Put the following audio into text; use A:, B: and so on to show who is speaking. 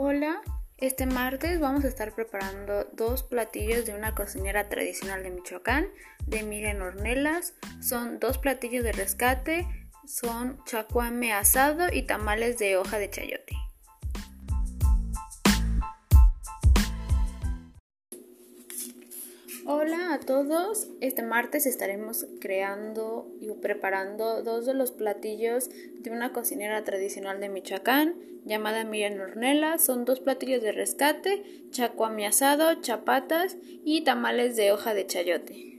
A: Hola, este martes vamos a estar preparando dos platillos de una cocinera tradicional de Michoacán, de Miriam Ornelas. Son dos platillos de rescate, son chacuame asado y tamales de hoja de chayote. Hola a todos, este martes estaremos creando y preparando dos de los platillos de una cocinera tradicional de Michoacán llamada Miriam Ornella. Son dos platillos de rescate, chacuami asado, chapatas y tamales de hoja de chayote.